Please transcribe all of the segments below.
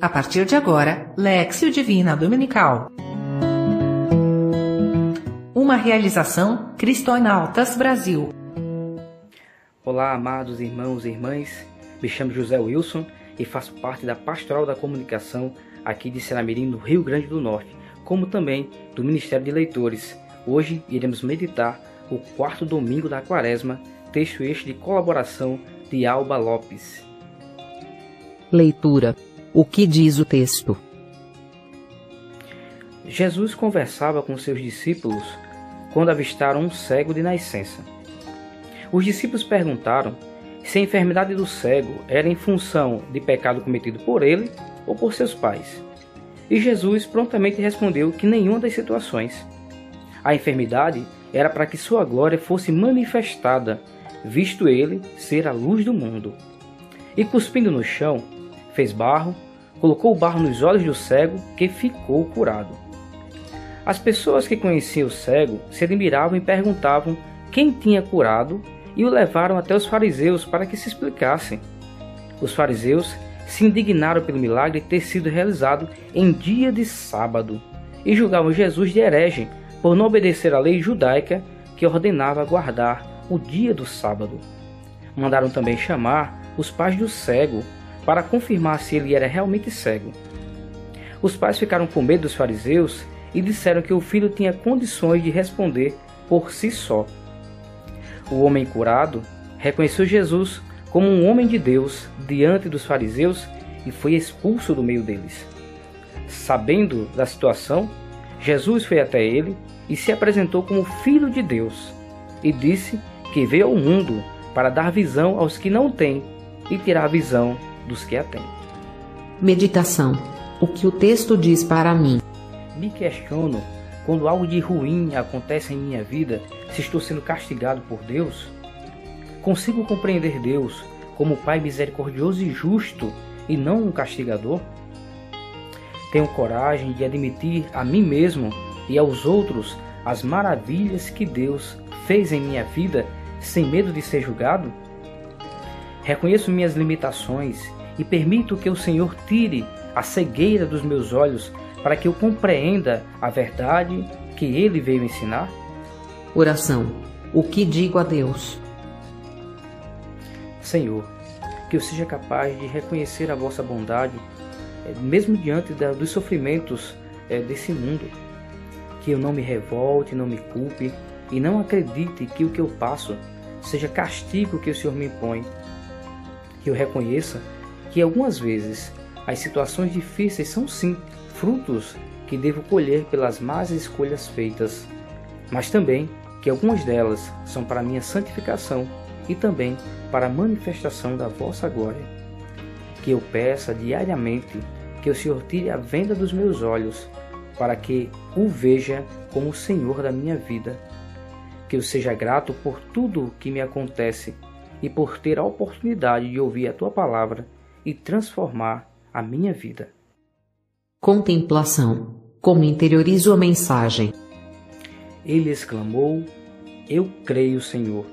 A partir de agora, Lexio Divina Dominical. Uma realização Cristonautas Brasil. Olá, amados irmãos e irmãs. Me chamo José Wilson e faço parte da Pastoral da Comunicação aqui de Senamirim, no Rio Grande do Norte, como também do Ministério de Leitores. Hoje iremos meditar o quarto domingo da Quaresma, texto este de colaboração de Alba Lopes. Leitura o que diz o texto? Jesus conversava com seus discípulos quando avistaram um cego de nascença. Os discípulos perguntaram se a enfermidade do cego era em função de pecado cometido por ele ou por seus pais. E Jesus prontamente respondeu que nenhuma das situações. A enfermidade era para que sua glória fosse manifestada, visto ele ser a luz do mundo. E cuspindo no chão, fez barro, colocou o barro nos olhos do cego, que ficou curado. As pessoas que conheciam o cego se admiravam e perguntavam quem tinha curado e o levaram até os fariseus para que se explicassem. Os fariseus se indignaram pelo milagre ter sido realizado em dia de sábado e julgavam Jesus de herege por não obedecer à lei judaica que ordenava guardar o dia do sábado. Mandaram também chamar os pais do cego para confirmar se ele era realmente cego. Os pais ficaram com medo dos fariseus e disseram que o filho tinha condições de responder por si só. O homem curado reconheceu Jesus como um homem de Deus diante dos fariseus e foi expulso do meio deles. Sabendo da situação, Jesus foi até ele e se apresentou como Filho de Deus e disse que veio ao mundo para dar visão aos que não têm e tirar a visão dos que a têm. Meditação. O que o texto diz para mim? Me questiono quando algo de ruim acontece em minha vida, se estou sendo castigado por Deus? Consigo compreender Deus como Pai misericordioso e justo e não um castigador? Tenho coragem de admitir a mim mesmo e aos outros as maravilhas que Deus fez em minha vida sem medo de ser julgado? Reconheço minhas limitações e permito que o Senhor tire a cegueira dos meus olhos para que eu compreenda a verdade que ele veio ensinar? Oração. O que digo a Deus? Senhor, que eu seja capaz de reconhecer a vossa bondade, eh, mesmo diante dos sofrimentos eh, desse mundo. Que eu não me revolte, não me culpe e não acredite que o que eu passo seja castigo que o Senhor me impõe. Que eu reconheça que algumas vezes as situações difíceis são sim frutos que devo colher pelas más escolhas feitas, mas também que algumas delas são para minha santificação e também para a manifestação da vossa glória. Que eu peça diariamente que o Senhor tire a venda dos meus olhos, para que o veja como o Senhor da minha vida. Que eu seja grato por tudo o que me acontece e por ter a oportunidade de ouvir a tua palavra e transformar a minha vida. Contemplação. Como interiorizo a mensagem? Ele exclamou: Eu creio, Senhor,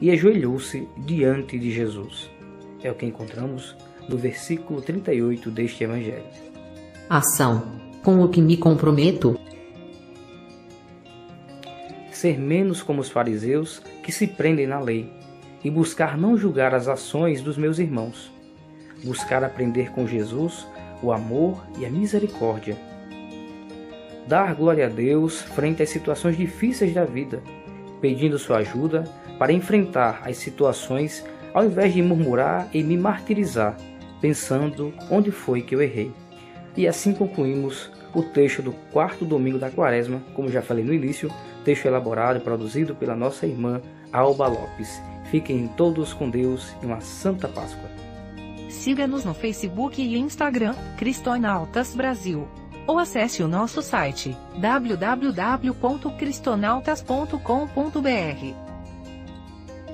e ajoelhou-se diante de Jesus. É o que encontramos no versículo 38 deste Evangelho. Ação. Com o que me comprometo? Ser menos como os fariseus que se prendem na lei e buscar não julgar as ações dos meus irmãos buscar aprender com Jesus o amor e a misericórdia. Dar glória a Deus frente às situações difíceis da vida, pedindo sua ajuda para enfrentar as situações ao invés de murmurar e me martirizar, pensando onde foi que eu errei. E assim concluímos o texto do quarto domingo da quaresma, como já falei no início, texto elaborado e produzido pela nossa irmã Alba Lopes. Fiquem todos com Deus e uma Santa Páscoa. Siga-nos no Facebook e Instagram, Cristonautas Brasil. Ou acesse o nosso site www.cristonautas.com.br.